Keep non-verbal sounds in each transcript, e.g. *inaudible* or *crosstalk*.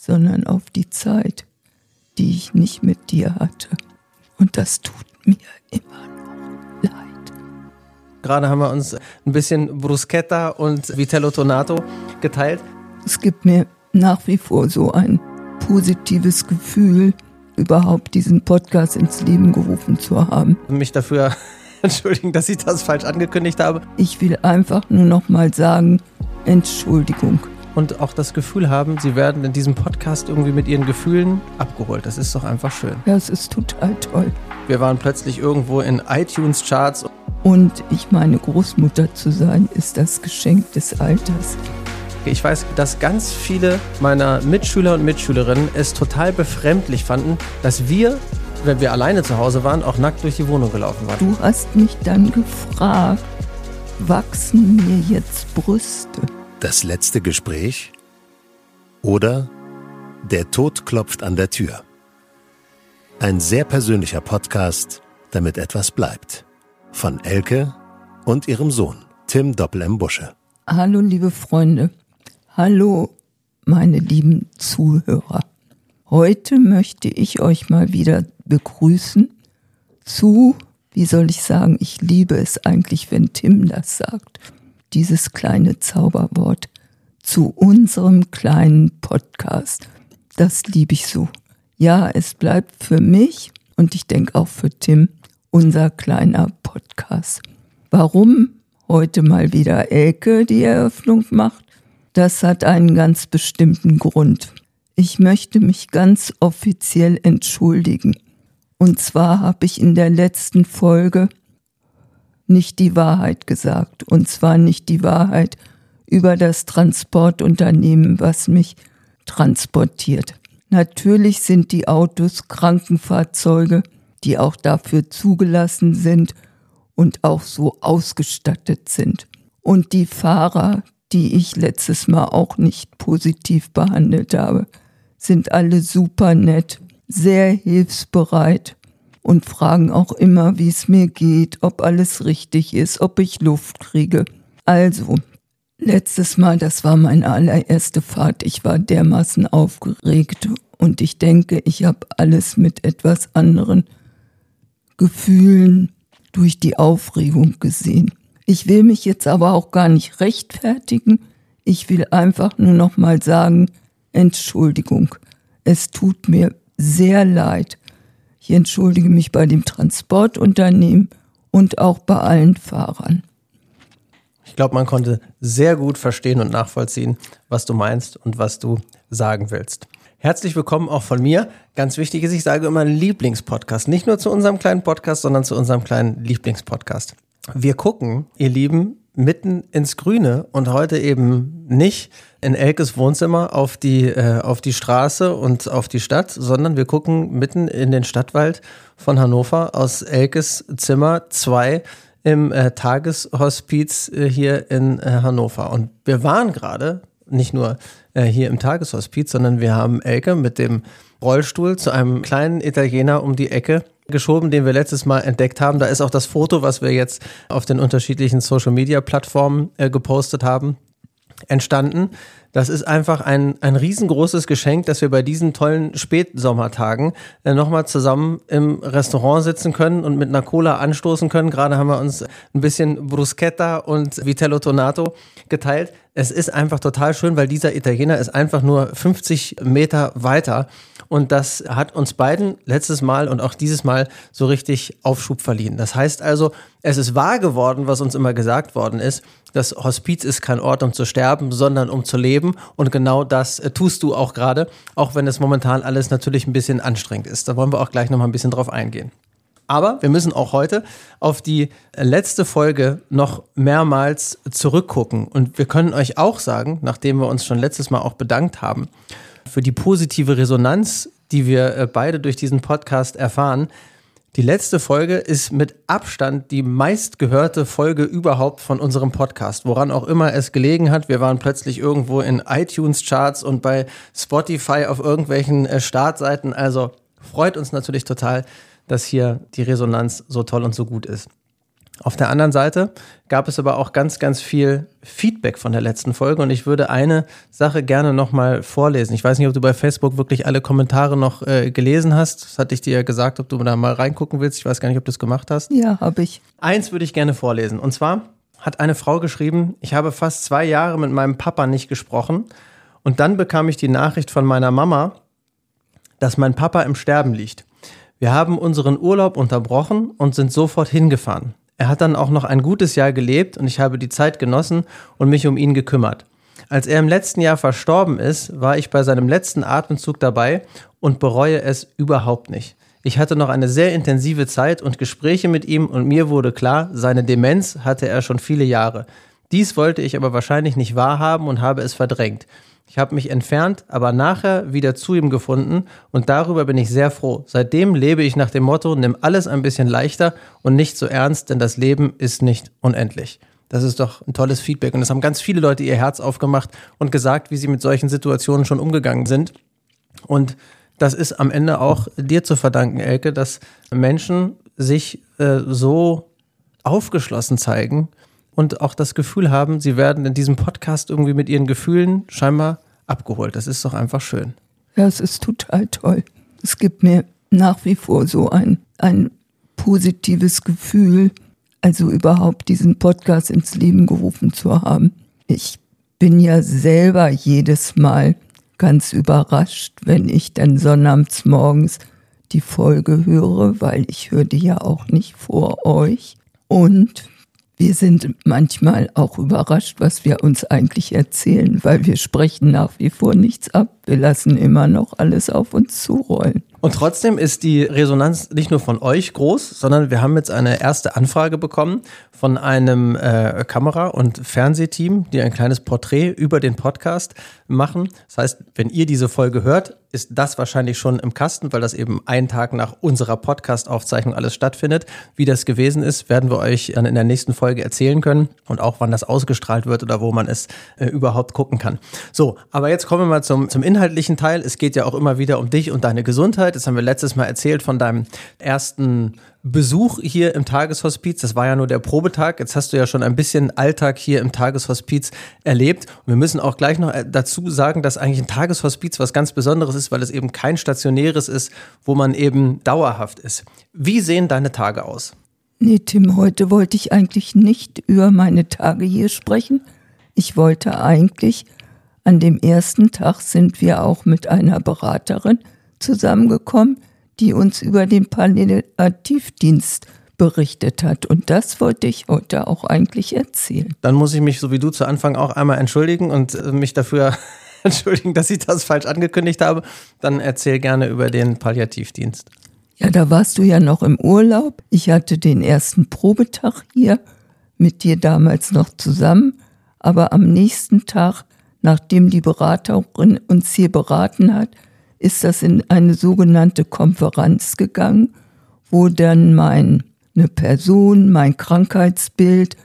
sondern auf die Zeit, die ich nicht mit dir hatte. Und das tut mir immer noch leid. Gerade haben wir uns ein bisschen Bruschetta und Vitello Tonato geteilt. Es gibt mir nach wie vor so ein positives Gefühl, überhaupt diesen Podcast ins Leben gerufen zu haben. Mich dafür *laughs* entschuldigen, dass ich das falsch angekündigt habe. Ich will einfach nur noch mal sagen, Entschuldigung. Und auch das Gefühl haben, sie werden in diesem Podcast irgendwie mit ihren Gefühlen abgeholt. Das ist doch einfach schön. Ja, es ist total toll. Wir waren plötzlich irgendwo in iTunes-Charts. Und ich meine, Großmutter zu sein, ist das Geschenk des Alters. Ich weiß, dass ganz viele meiner Mitschüler und Mitschülerinnen es total befremdlich fanden, dass wir, wenn wir alleine zu Hause waren, auch nackt durch die Wohnung gelaufen waren. Du hast mich dann gefragt, wachsen mir jetzt Brüste? Das letzte Gespräch oder Der Tod klopft an der Tür. Ein sehr persönlicher Podcast, damit etwas bleibt. Von Elke und ihrem Sohn, Tim Doppel M. Busche. Hallo, liebe Freunde. Hallo, meine lieben Zuhörer. Heute möchte ich euch mal wieder begrüßen zu, wie soll ich sagen, ich liebe es eigentlich, wenn Tim das sagt, dieses kleine Zauberwort, zu unserem kleinen Podcast. Das liebe ich so. Ja, es bleibt für mich und ich denke auch für Tim unser kleiner Podcast. Warum heute mal wieder Elke die Eröffnung macht? Das hat einen ganz bestimmten Grund. Ich möchte mich ganz offiziell entschuldigen. Und zwar habe ich in der letzten Folge nicht die Wahrheit gesagt. Und zwar nicht die Wahrheit über das Transportunternehmen, was mich transportiert. Natürlich sind die Autos Krankenfahrzeuge, die auch dafür zugelassen sind und auch so ausgestattet sind. Und die Fahrer, die ich letztes Mal auch nicht positiv behandelt habe, sind alle super nett, sehr hilfsbereit und fragen auch immer, wie es mir geht, ob alles richtig ist, ob ich Luft kriege. Also, letztes Mal, das war meine allererste Fahrt, ich war dermaßen aufgeregt und ich denke, ich habe alles mit etwas anderen Gefühlen durch die Aufregung gesehen. Ich will mich jetzt aber auch gar nicht rechtfertigen. Ich will einfach nur noch mal sagen, Entschuldigung. Es tut mir sehr leid. Ich entschuldige mich bei dem Transportunternehmen und auch bei allen Fahrern. Ich glaube, man konnte sehr gut verstehen und nachvollziehen, was du meinst und was du sagen willst. Herzlich willkommen auch von mir. Ganz wichtig ist, ich sage immer Lieblingspodcast. Nicht nur zu unserem kleinen Podcast, sondern zu unserem kleinen Lieblingspodcast. Wir gucken, ihr Lieben, mitten ins Grüne und heute eben nicht in Elkes Wohnzimmer auf die, äh, auf die Straße und auf die Stadt, sondern wir gucken mitten in den Stadtwald von Hannover aus Elkes Zimmer 2 im äh, Tageshospiz äh, hier in äh, Hannover. Und wir waren gerade nicht nur äh, hier im Tageshospiz, sondern wir haben Elke mit dem Rollstuhl zu einem kleinen Italiener um die Ecke geschoben, den wir letztes Mal entdeckt haben. Da ist auch das Foto, was wir jetzt auf den unterschiedlichen Social-Media-Plattformen äh, gepostet haben, entstanden. Das ist einfach ein, ein riesengroßes Geschenk, dass wir bei diesen tollen Spätsommertagen äh, nochmal zusammen im Restaurant sitzen können und mit einer Cola anstoßen können. Gerade haben wir uns ein bisschen Bruschetta und Vitello Tonato geteilt. Es ist einfach total schön, weil dieser Italiener ist einfach nur 50 Meter weiter und das hat uns beiden letztes Mal und auch dieses Mal so richtig Aufschub verliehen. Das heißt also, es ist wahr geworden, was uns immer gesagt worden ist. Das Hospiz ist kein Ort, um zu sterben, sondern um zu leben. Und genau das äh, tust du auch gerade, auch wenn es momentan alles natürlich ein bisschen anstrengend ist. Da wollen wir auch gleich nochmal ein bisschen drauf eingehen. Aber wir müssen auch heute auf die letzte Folge noch mehrmals zurückgucken. Und wir können euch auch sagen, nachdem wir uns schon letztes Mal auch bedankt haben, für die positive Resonanz, die wir äh, beide durch diesen Podcast erfahren. Die letzte Folge ist mit Abstand die meistgehörte Folge überhaupt von unserem Podcast, woran auch immer es gelegen hat. Wir waren plötzlich irgendwo in iTunes-Charts und bei Spotify auf irgendwelchen äh, Startseiten. Also freut uns natürlich total, dass hier die Resonanz so toll und so gut ist. Auf der anderen Seite gab es aber auch ganz, ganz viel Feedback von der letzten Folge und ich würde eine Sache gerne nochmal vorlesen. Ich weiß nicht, ob du bei Facebook wirklich alle Kommentare noch äh, gelesen hast. Das hatte ich dir ja gesagt, ob du da mal reingucken willst. Ich weiß gar nicht, ob du es gemacht hast. Ja, habe ich. Eins würde ich gerne vorlesen. Und zwar hat eine Frau geschrieben, ich habe fast zwei Jahre mit meinem Papa nicht gesprochen und dann bekam ich die Nachricht von meiner Mama, dass mein Papa im Sterben liegt. Wir haben unseren Urlaub unterbrochen und sind sofort hingefahren. Er hat dann auch noch ein gutes Jahr gelebt und ich habe die Zeit genossen und mich um ihn gekümmert. Als er im letzten Jahr verstorben ist, war ich bei seinem letzten Atemzug dabei und bereue es überhaupt nicht. Ich hatte noch eine sehr intensive Zeit und Gespräche mit ihm und mir wurde klar, seine Demenz hatte er schon viele Jahre. Dies wollte ich aber wahrscheinlich nicht wahrhaben und habe es verdrängt. Ich habe mich entfernt, aber nachher wieder zu ihm gefunden und darüber bin ich sehr froh. Seitdem lebe ich nach dem Motto, nimm alles ein bisschen leichter und nicht so ernst, denn das Leben ist nicht unendlich. Das ist doch ein tolles Feedback und es haben ganz viele Leute ihr Herz aufgemacht und gesagt, wie sie mit solchen Situationen schon umgegangen sind. Und das ist am Ende auch dir zu verdanken, Elke, dass Menschen sich äh, so aufgeschlossen zeigen und auch das Gefühl haben, sie werden in diesem Podcast irgendwie mit ihren Gefühlen scheinbar abgeholt. Das ist doch einfach schön. Ja, es ist total toll. Es gibt mir nach wie vor so ein, ein positives Gefühl, also überhaupt diesen Podcast ins Leben gerufen zu haben. Ich bin ja selber jedes Mal ganz überrascht, wenn ich dann sonnabends morgens die Folge höre, weil ich höre die ja auch nicht vor euch. Und wir sind manchmal auch überrascht, was wir uns eigentlich erzählen, weil wir sprechen nach wie vor nichts ab. Wir lassen immer noch alles auf uns zurollen. Und trotzdem ist die Resonanz nicht nur von euch groß, sondern wir haben jetzt eine erste Anfrage bekommen von einem äh, Kamera- und Fernsehteam, die ein kleines Porträt über den Podcast machen. Das heißt, wenn ihr diese Folge hört, ist das wahrscheinlich schon im Kasten, weil das eben einen Tag nach unserer Podcast-Aufzeichnung alles stattfindet. Wie das gewesen ist, werden wir euch dann in der nächsten Folge erzählen können und auch wann das ausgestrahlt wird oder wo man es äh, überhaupt gucken kann. So, aber jetzt kommen wir mal zum, zum inhaltlichen Teil. Es geht ja auch immer wieder um dich und deine Gesundheit. Das haben wir letztes Mal erzählt von deinem ersten Besuch hier im Tageshospiz. Das war ja nur der Probetag. Jetzt hast du ja schon ein bisschen Alltag hier im Tageshospiz erlebt. Und wir müssen auch gleich noch äh, dazu sagen, dass eigentlich ein Tageshospiz was ganz Besonderes ist, weil es eben kein stationäres ist, wo man eben dauerhaft ist. Wie sehen deine Tage aus? Nee, Tim, heute wollte ich eigentlich nicht über meine Tage hier sprechen. Ich wollte eigentlich, an dem ersten Tag sind wir auch mit einer Beraterin zusammengekommen, die uns über den Palliativdienst berichtet hat. Und das wollte ich heute auch eigentlich erzählen. Dann muss ich mich, so wie du zu Anfang auch einmal entschuldigen und äh, mich dafür *laughs* entschuldigen, dass ich das falsch angekündigt habe. Dann erzähl gerne über den Palliativdienst. Ja, da warst du ja noch im Urlaub. Ich hatte den ersten Probetag hier mit dir damals noch zusammen. Aber am nächsten Tag, nachdem die Beraterin uns hier beraten hat, ist das in eine sogenannte Konferenz gegangen, wo dann meine Person, mein Krankheitsbild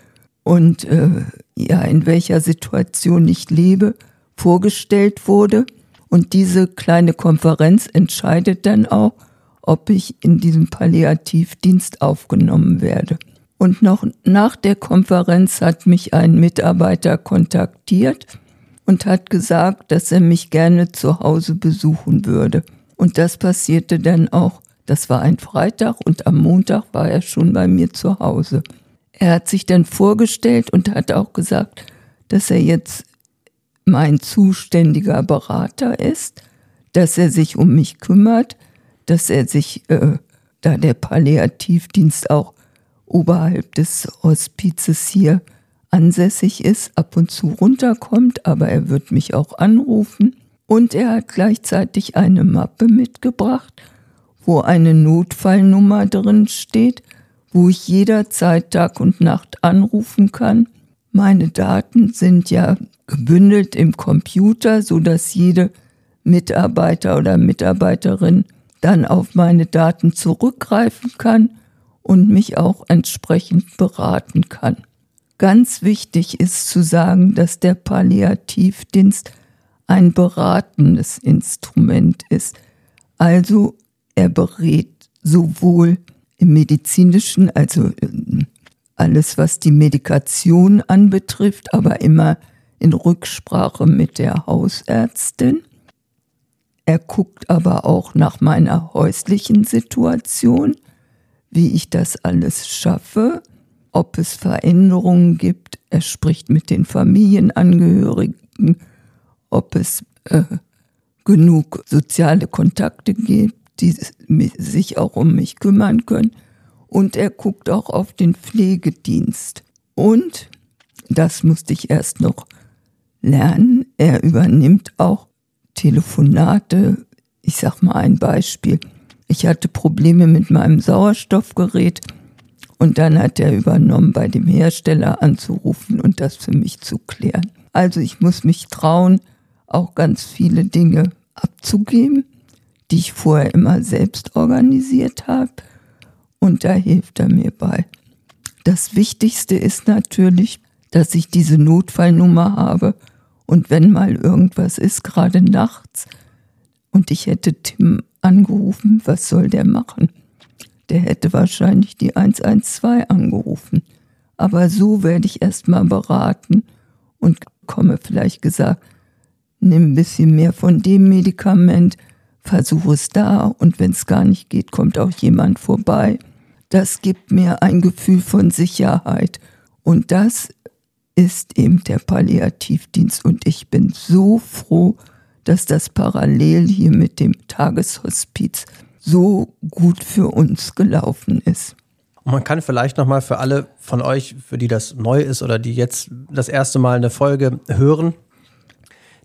und äh, ja, in welcher Situation ich lebe, vorgestellt wurde. Und diese kleine Konferenz entscheidet dann auch, ob ich in diesem Palliativdienst aufgenommen werde. Und noch nach der Konferenz hat mich ein Mitarbeiter kontaktiert und hat gesagt, dass er mich gerne zu Hause besuchen würde. Und das passierte dann auch. Das war ein Freitag und am Montag war er schon bei mir zu Hause. Er hat sich dann vorgestellt und hat auch gesagt, dass er jetzt mein zuständiger Berater ist, dass er sich um mich kümmert, dass er sich, äh, da der Palliativdienst auch oberhalb des Hospizes hier ansässig ist, ab und zu runterkommt, aber er wird mich auch anrufen. Und er hat gleichzeitig eine Mappe mitgebracht, wo eine Notfallnummer drin steht, wo ich jederzeit Tag und Nacht anrufen kann. Meine Daten sind ja gebündelt im Computer, so dass jede Mitarbeiter oder Mitarbeiterin dann auf meine Daten zurückgreifen kann und mich auch entsprechend beraten kann. Ganz wichtig ist zu sagen, dass der Palliativdienst ein beratendes Instrument ist. Also er berät sowohl im medizinischen, also alles, was die Medikation anbetrifft, aber immer in Rücksprache mit der Hausärztin. Er guckt aber auch nach meiner häuslichen Situation, wie ich das alles schaffe, ob es Veränderungen gibt. Er spricht mit den Familienangehörigen, ob es äh, genug soziale Kontakte gibt, die sich auch um mich kümmern können. Und er guckt auch auf den Pflegedienst. Und, das musste ich erst noch lernen, er übernimmt auch Telefonate. Ich sag mal ein Beispiel. Ich hatte Probleme mit meinem Sauerstoffgerät und dann hat er übernommen, bei dem Hersteller anzurufen und das für mich zu klären. Also ich muss mich trauen, auch ganz viele Dinge abzugeben, die ich vorher immer selbst organisiert habe. Und da hilft er mir bei. Das Wichtigste ist natürlich, dass ich diese Notfallnummer habe und wenn mal irgendwas ist, gerade nachts, und ich hätte Tim angerufen, was soll der machen? Der hätte wahrscheinlich die 112 angerufen. Aber so werde ich erstmal beraten und komme vielleicht gesagt, nimm ein bisschen mehr von dem Medikament, versuche es da und wenn es gar nicht geht, kommt auch jemand vorbei. Das gibt mir ein Gefühl von Sicherheit. Und das ist eben der Palliativdienst. Und ich bin so froh, dass das parallel hier mit dem Tageshospiz so gut für uns gelaufen ist. Man kann vielleicht nochmal für alle von euch, für die das neu ist oder die jetzt das erste Mal eine Folge hören,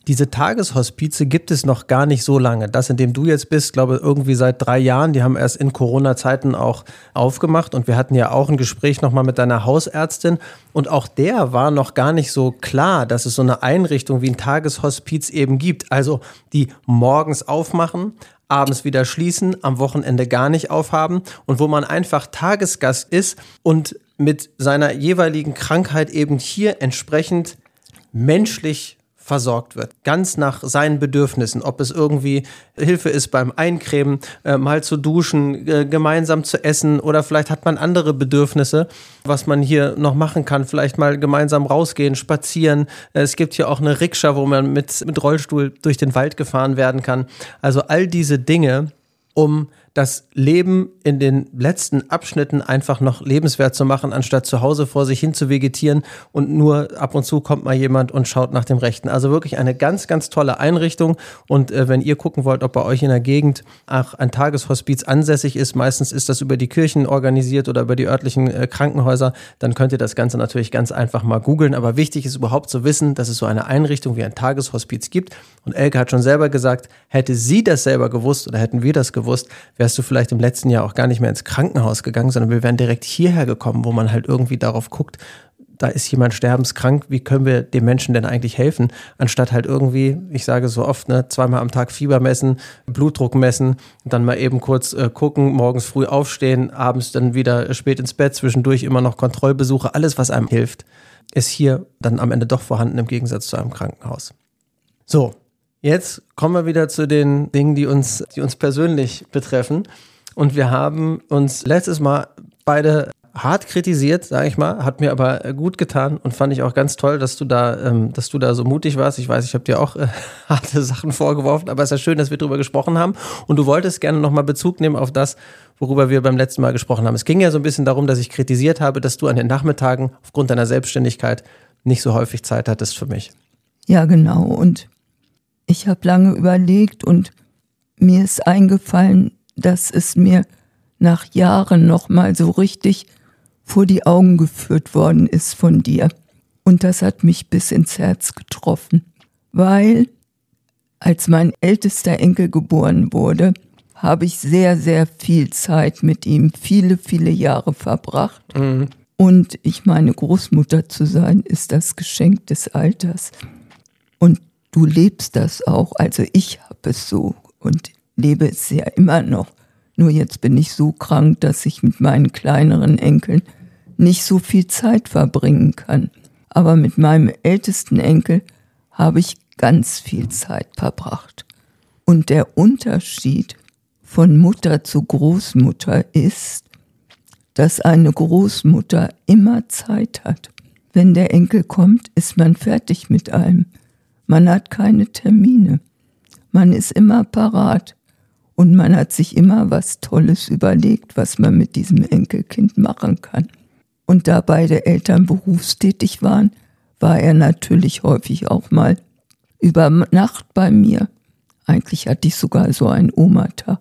diese Tageshospize gibt es noch gar nicht so lange. Das, in dem du jetzt bist, glaube ich, irgendwie seit drei Jahren. Die haben erst in Corona-Zeiten auch aufgemacht. Und wir hatten ja auch ein Gespräch nochmal mit deiner Hausärztin. Und auch der war noch gar nicht so klar, dass es so eine Einrichtung wie ein Tageshospiz eben gibt. Also die morgens aufmachen, abends wieder schließen, am Wochenende gar nicht aufhaben und wo man einfach Tagesgast ist und mit seiner jeweiligen Krankheit eben hier entsprechend menschlich versorgt wird, ganz nach seinen Bedürfnissen, ob es irgendwie Hilfe ist beim Eincremen, äh, mal zu duschen, äh, gemeinsam zu essen oder vielleicht hat man andere Bedürfnisse, was man hier noch machen kann, vielleicht mal gemeinsam rausgehen, spazieren. Äh, es gibt hier auch eine Rikscha, wo man mit, mit Rollstuhl durch den Wald gefahren werden kann. Also all diese Dinge, um das Leben in den letzten Abschnitten einfach noch lebenswert zu machen, anstatt zu Hause vor sich hin zu vegetieren und nur ab und zu kommt mal jemand und schaut nach dem Rechten. Also wirklich eine ganz, ganz tolle Einrichtung. Und äh, wenn ihr gucken wollt, ob bei euch in der Gegend auch ein Tageshospiz ansässig ist, meistens ist das über die Kirchen organisiert oder über die örtlichen äh, Krankenhäuser, dann könnt ihr das Ganze natürlich ganz einfach mal googeln. Aber wichtig ist überhaupt zu wissen, dass es so eine Einrichtung wie ein Tageshospiz gibt. Und Elke hat schon selber gesagt, hätte sie das selber gewusst oder hätten wir das gewusst, wärst du vielleicht im letzten Jahr auch gar nicht mehr ins Krankenhaus gegangen, sondern wir wären direkt hierher gekommen, wo man halt irgendwie darauf guckt, da ist jemand sterbenskrank, wie können wir dem Menschen denn eigentlich helfen, anstatt halt irgendwie, ich sage so oft, ne, zweimal am Tag Fieber messen, Blutdruck messen, dann mal eben kurz äh, gucken, morgens früh aufstehen, abends dann wieder spät ins Bett, zwischendurch immer noch Kontrollbesuche, alles, was einem hilft, ist hier dann am Ende doch vorhanden im Gegensatz zu einem Krankenhaus. So, Jetzt kommen wir wieder zu den Dingen, die uns, die uns persönlich betreffen. Und wir haben uns letztes Mal beide hart kritisiert, sage ich mal, hat mir aber gut getan und fand ich auch ganz toll, dass du da, ähm, dass du da so mutig warst. Ich weiß, ich habe dir auch äh, *laughs* harte Sachen vorgeworfen, aber es ist ja schön, dass wir darüber gesprochen haben. Und du wolltest gerne nochmal Bezug nehmen auf das, worüber wir beim letzten Mal gesprochen haben. Es ging ja so ein bisschen darum, dass ich kritisiert habe, dass du an den Nachmittagen aufgrund deiner Selbstständigkeit nicht so häufig Zeit hattest für mich. Ja, genau. Und ich habe lange überlegt und mir ist eingefallen, dass es mir nach Jahren nochmal so richtig vor die Augen geführt worden ist von dir. Und das hat mich bis ins Herz getroffen, weil als mein ältester Enkel geboren wurde, habe ich sehr, sehr viel Zeit mit ihm, viele, viele Jahre verbracht. Mhm. Und ich meine, Großmutter zu sein, ist das Geschenk des Alters. Und du lebst das auch. Also ich habe es so und lebe es ja immer noch. Nur jetzt bin ich so krank, dass ich mit meinen kleineren Enkeln nicht so viel Zeit verbringen kann. Aber mit meinem ältesten Enkel habe ich ganz viel Zeit verbracht. Und der Unterschied von Mutter zu Großmutter ist, dass eine Großmutter immer Zeit hat. Wenn der Enkel kommt, ist man fertig mit allem. Man hat keine Termine. Man ist immer parat. Und man hat sich immer was Tolles überlegt, was man mit diesem Enkelkind machen kann. Und da beide Eltern berufstätig waren, war er natürlich häufig auch mal über Nacht bei mir. Eigentlich hatte ich sogar so einen Omata,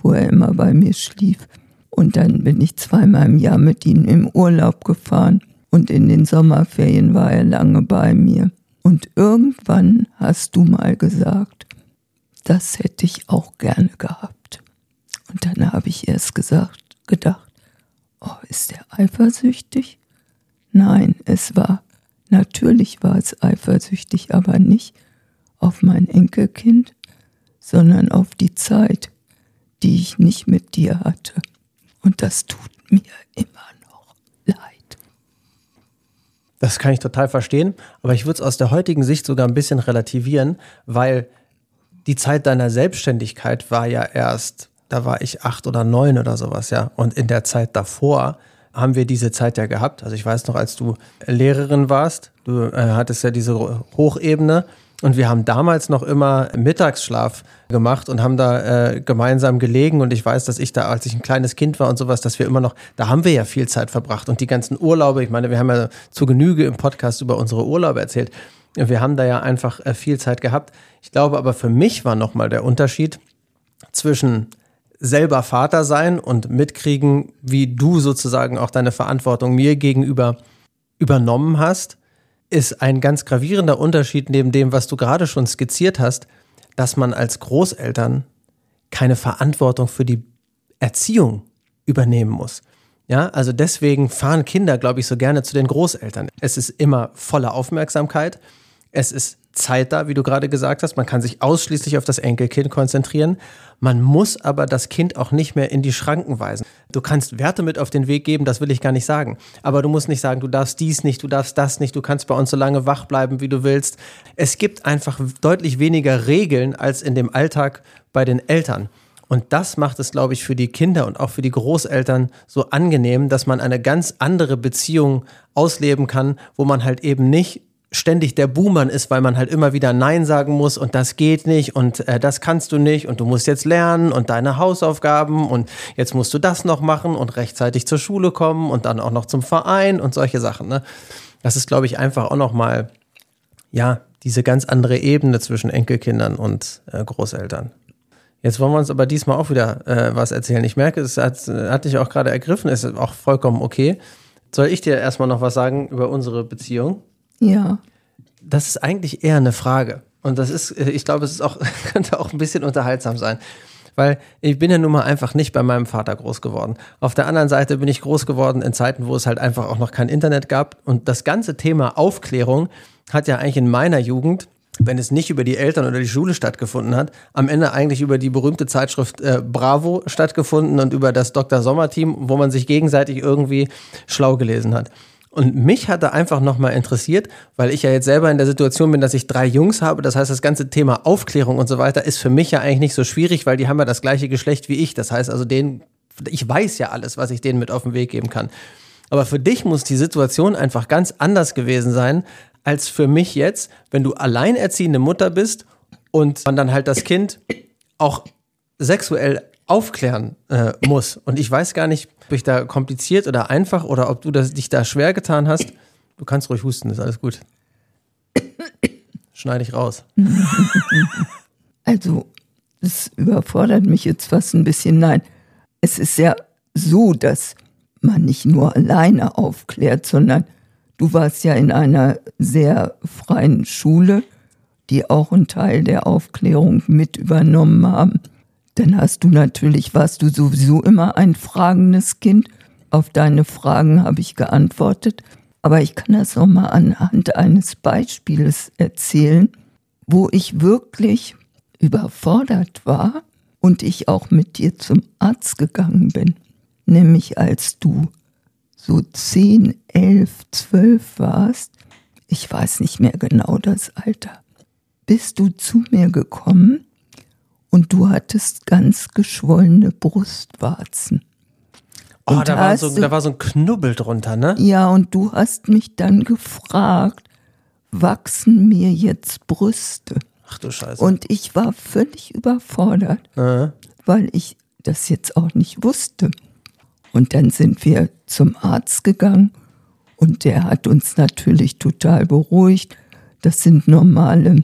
wo er immer bei mir schlief. Und dann bin ich zweimal im Jahr mit ihm im Urlaub gefahren. Und in den Sommerferien war er lange bei mir. Und irgendwann hast du mal gesagt, das hätte ich auch gerne gehabt. Und dann habe ich erst gesagt, gedacht, oh, ist er eifersüchtig? Nein, es war, natürlich war es eifersüchtig, aber nicht auf mein Enkelkind, sondern auf die Zeit, die ich nicht mit dir hatte. Und das tut mir immer. Das kann ich total verstehen, aber ich würde es aus der heutigen Sicht sogar ein bisschen relativieren, weil die Zeit deiner Selbstständigkeit war ja erst, da war ich acht oder neun oder sowas, ja. Und in der Zeit davor haben wir diese Zeit ja gehabt. Also ich weiß noch, als du Lehrerin warst, du äh, hattest ja diese Hochebene und wir haben damals noch immer Mittagsschlaf gemacht und haben da äh, gemeinsam gelegen. Und ich weiß, dass ich da, als ich ein kleines Kind war und sowas, dass wir immer noch, da haben wir ja viel Zeit verbracht. Und die ganzen Urlaube, ich meine, wir haben ja zu Genüge im Podcast über unsere Urlaube erzählt. Wir haben da ja einfach äh, viel Zeit gehabt. Ich glaube aber für mich war nochmal der Unterschied zwischen selber Vater sein und mitkriegen, wie du sozusagen auch deine Verantwortung mir gegenüber übernommen hast, ist ein ganz gravierender Unterschied neben dem, was du gerade schon skizziert hast, dass man als Großeltern keine Verantwortung für die Erziehung übernehmen muss. Ja, also deswegen fahren Kinder, glaube ich, so gerne zu den Großeltern. Es ist immer voller Aufmerksamkeit. Es ist Zeit da, wie du gerade gesagt hast. Man kann sich ausschließlich auf das Enkelkind konzentrieren. Man muss aber das Kind auch nicht mehr in die Schranken weisen. Du kannst Werte mit auf den Weg geben, das will ich gar nicht sagen. Aber du musst nicht sagen, du darfst dies nicht, du darfst das nicht, du kannst bei uns so lange wach bleiben, wie du willst. Es gibt einfach deutlich weniger Regeln als in dem Alltag bei den Eltern. Und das macht es, glaube ich, für die Kinder und auch für die Großeltern so angenehm, dass man eine ganz andere Beziehung ausleben kann, wo man halt eben nicht ständig der Buhmann ist, weil man halt immer wieder Nein sagen muss und das geht nicht und äh, das kannst du nicht und du musst jetzt lernen und deine Hausaufgaben und jetzt musst du das noch machen und rechtzeitig zur Schule kommen und dann auch noch zum Verein und solche Sachen. Ne? Das ist, glaube ich, einfach auch noch mal ja diese ganz andere Ebene zwischen Enkelkindern und äh, Großeltern. Jetzt wollen wir uns aber diesmal auch wieder äh, was erzählen. Ich merke, es hat, hat dich auch gerade ergriffen, ist auch vollkommen okay. Soll ich dir erstmal noch was sagen über unsere Beziehung? Ja. Das ist eigentlich eher eine Frage. Und das ist, äh, ich glaube, es ist auch, *laughs* könnte auch ein bisschen unterhaltsam sein. Weil ich bin ja nun mal einfach nicht bei meinem Vater groß geworden. Auf der anderen Seite bin ich groß geworden in Zeiten, wo es halt einfach auch noch kein Internet gab. Und das ganze Thema Aufklärung hat ja eigentlich in meiner Jugend, wenn es nicht über die Eltern oder die Schule stattgefunden hat, am Ende eigentlich über die berühmte Zeitschrift äh, Bravo stattgefunden und über das Dr. Sommer-Team, wo man sich gegenseitig irgendwie schlau gelesen hat. Und mich hat da einfach nochmal interessiert, weil ich ja jetzt selber in der Situation bin, dass ich drei Jungs habe. Das heißt, das ganze Thema Aufklärung und so weiter ist für mich ja eigentlich nicht so schwierig, weil die haben ja das gleiche Geschlecht wie ich. Das heißt also, denen, ich weiß ja alles, was ich denen mit auf den Weg geben kann. Aber für dich muss die Situation einfach ganz anders gewesen sein, als für mich jetzt, wenn du alleinerziehende Mutter bist und man dann halt das Kind auch sexuell aufklären äh, muss. Und ich weiß gar nicht, ob ich da kompliziert oder einfach oder ob du das, dich da schwer getan hast. Du kannst ruhig husten, ist alles gut. Schneide ich raus. *laughs* Also, es überfordert mich jetzt fast ein bisschen. Nein, es ist ja so, dass man nicht nur alleine aufklärt, sondern du warst ja in einer sehr freien Schule, die auch einen Teil der Aufklärung mit übernommen haben dann hast du natürlich, warst du sowieso immer ein fragendes Kind. Auf deine Fragen habe ich geantwortet. Aber ich kann das auch mal anhand eines Beispiels erzählen, wo ich wirklich überfordert war und ich auch mit dir zum Arzt gegangen bin. Nämlich als du so 10, 11, 12 warst, ich weiß nicht mehr genau das Alter, bist du zu mir gekommen und du hattest ganz geschwollene Brustwarzen. Oh, Und da war, so, du- da war so ein Knubbel drunter, ne? Ja, und du hast mich dann gefragt, wachsen mir jetzt Brüste? Ach du Scheiße. Und ich war völlig überfordert, äh, weil ich das jetzt auch nicht wusste. Und dann sind wir zum Arzt gegangen und der hat uns natürlich total beruhigt. Das sind normale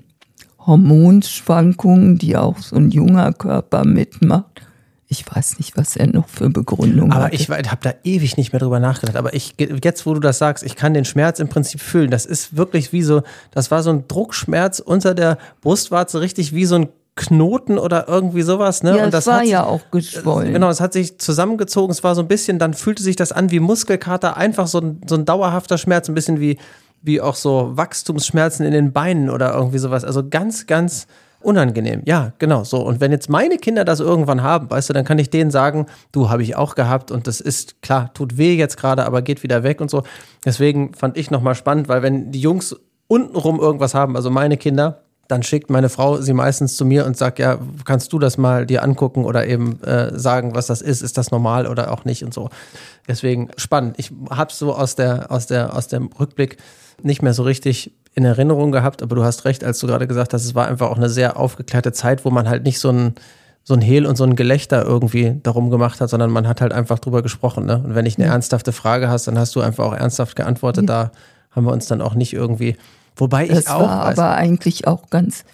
Hormonschwankungen, die auch so ein junger Körper mitmacht. Ich weiß nicht, was er noch für Begründung aber hatte. ich habe da ewig nicht mehr drüber nachgedacht. Aber ich, jetzt, wo du das sagst, ich kann den Schmerz im Prinzip fühlen. Das ist wirklich wie so, das war so ein Druckschmerz unter der Brustwarze, richtig wie so ein Knoten oder irgendwie sowas, ne? ja, Und das war hat ja auch geschwollen. Genau, es hat sich zusammengezogen, es war so ein bisschen, dann fühlte sich das an wie Muskelkater, einfach so ein, so ein dauerhafter Schmerz, ein bisschen wie, wie auch so Wachstumsschmerzen in den Beinen oder irgendwie sowas. Also ganz, ganz unangenehm. Ja, genau so. Und wenn jetzt meine Kinder das irgendwann haben, weißt du, dann kann ich denen sagen, du habe ich auch gehabt und das ist klar, tut weh jetzt gerade, aber geht wieder weg und so. Deswegen fand ich nochmal spannend, weil wenn die Jungs untenrum irgendwas haben, also meine Kinder, dann schickt meine Frau sie meistens zu mir und sagt, ja, kannst du das mal dir angucken oder eben äh, sagen, was das ist, ist das normal oder auch nicht und so. Deswegen spannend. Ich habe so aus der aus der aus dem Rückblick nicht mehr so richtig in Erinnerung gehabt, aber du hast recht, als du gerade gesagt hast, es war einfach auch eine sehr aufgeklärte Zeit, wo man halt nicht so ein so ein Hehl und so ein Gelächter irgendwie darum gemacht hat, sondern man hat halt einfach drüber gesprochen. Ne? Und wenn ich eine ernsthafte Frage hast, dann hast du einfach auch ernsthaft geantwortet. Da haben wir uns dann auch nicht irgendwie. Wobei das ich auch. war aber eigentlich auch ganz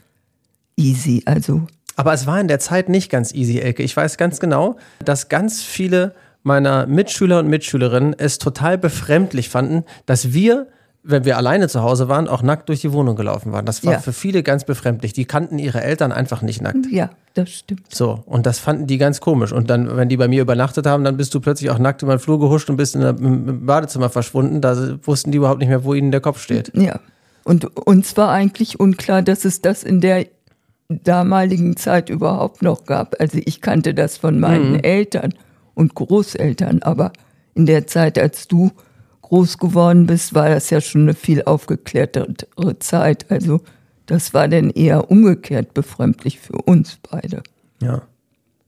easy. Also Aber es war in der Zeit nicht ganz easy, Elke. Ich weiß ganz genau, dass ganz viele meiner Mitschüler und Mitschülerinnen es total befremdlich fanden, dass wir, wenn wir alleine zu Hause waren, auch nackt durch die Wohnung gelaufen waren. Das war Ja. für viele ganz befremdlich. Die kannten ihre Eltern einfach nicht nackt. ja, das stimmt. So, und das fanden die ganz komisch. Und dann, wenn die bei mir übernachtet haben, dann bist du plötzlich auch nackt über den Flur gehuscht und bist in der, im im Badezimmer verschwunden. Da wussten die überhaupt nicht mehr, wo ihnen der Kopf steht. Ja. Und uns war eigentlich unklar, dass es das in der damaligen Zeit überhaupt noch gab. Also ich kannte das von meinen Eltern und Großeltern, aber in der Zeit, als du groß geworden bist, war das ja schon eine viel aufgeklärtere Zeit. Also das war dann eher umgekehrt befremdlich für uns beide. Ja.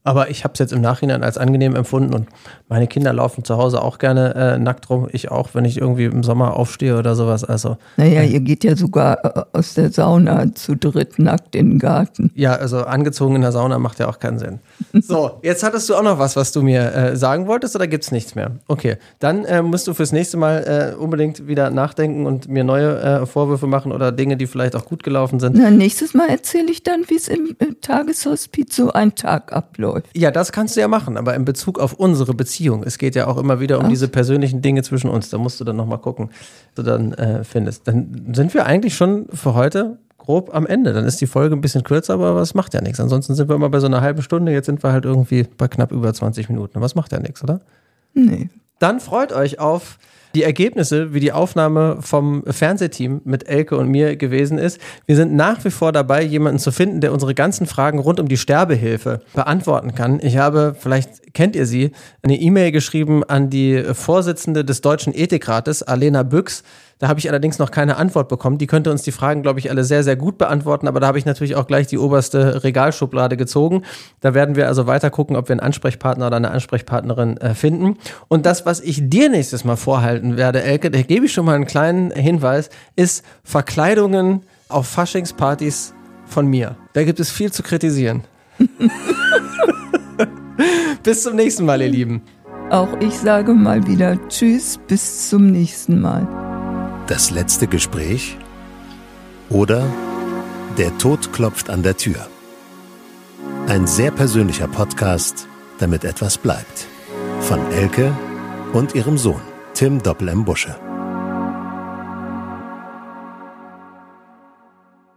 Aber ich habe es jetzt im Nachhinein als angenehm empfunden und meine Kinder laufen zu Hause auch gerne äh, nackt rum. Ich auch, wenn ich irgendwie im Sommer aufstehe oder sowas. Also Naja, ihr geht ja sogar äh, aus der Sauna zu dritt nackt in den Garten. ja, also angezogen in der Sauna macht ja auch keinen Sinn. *laughs* So, jetzt hattest du auch noch was, was du mir äh, sagen wolltest oder gibt's nichts mehr? Okay, dann äh, musst du fürs nächste Mal äh, unbedingt wieder nachdenken und mir neue äh, Vorwürfe machen oder Dinge, die vielleicht auch gut gelaufen sind. Na, nächstes Mal erzähle ich dann, wie es im äh, Tageshospiz so ein Tag abläuft. Ja, das kannst du ja machen, aber in Bezug auf unsere Beziehung. Es geht ja auch immer wieder um diese persönlichen Dinge zwischen uns. Da musst du dann nochmal gucken, was du dann äh, findest. Dann sind wir eigentlich schon für heute grob am Ende. Dann ist die Folge ein bisschen kürzer, aber das macht ja nichts. Ansonsten sind wir immer bei so einer halben Stunde. Jetzt sind wir halt irgendwie bei knapp über 20 Minuten. Was macht ja nichts, oder? Nee. Dann freut euch auf die Ergebnisse, wie die Aufnahme vom Fernsehteam mit Elke und mir gewesen ist. Wir sind nach wie vor dabei, jemanden zu finden, der unsere ganzen Fragen rund um die Sterbehilfe beantworten kann. Ich habe, vielleicht kennt ihr sie, eine E-Mail geschrieben an die Vorsitzende des Deutschen Ethikrates, Alena Büchs. Da habe ich allerdings noch keine Antwort bekommen. Die könnte uns die Fragen, glaube ich, alle sehr, sehr gut beantworten. Aber da habe ich natürlich auch gleich die oberste Regalschublade gezogen. Da werden wir also weiter gucken, ob wir einen Ansprechpartner oder eine Ansprechpartnerin äh, finden. Und das, was ich dir nächstes Mal vorhalten werde, Elke, da gebe ich schon mal einen kleinen Hinweis, ist Verkleidungen auf Faschingspartys von mir. Da gibt es viel zu kritisieren. *laughs* Bis zum nächsten Mal, ihr Lieben. Auch ich sage mal wieder Tschüss, bis zum nächsten Mal. Das letzte Gespräch oder Der Tod klopft an der Tür. Ein sehr persönlicher Podcast, damit etwas bleibt. Von Elke und ihrem Sohn, Tim Doppel M. Busche.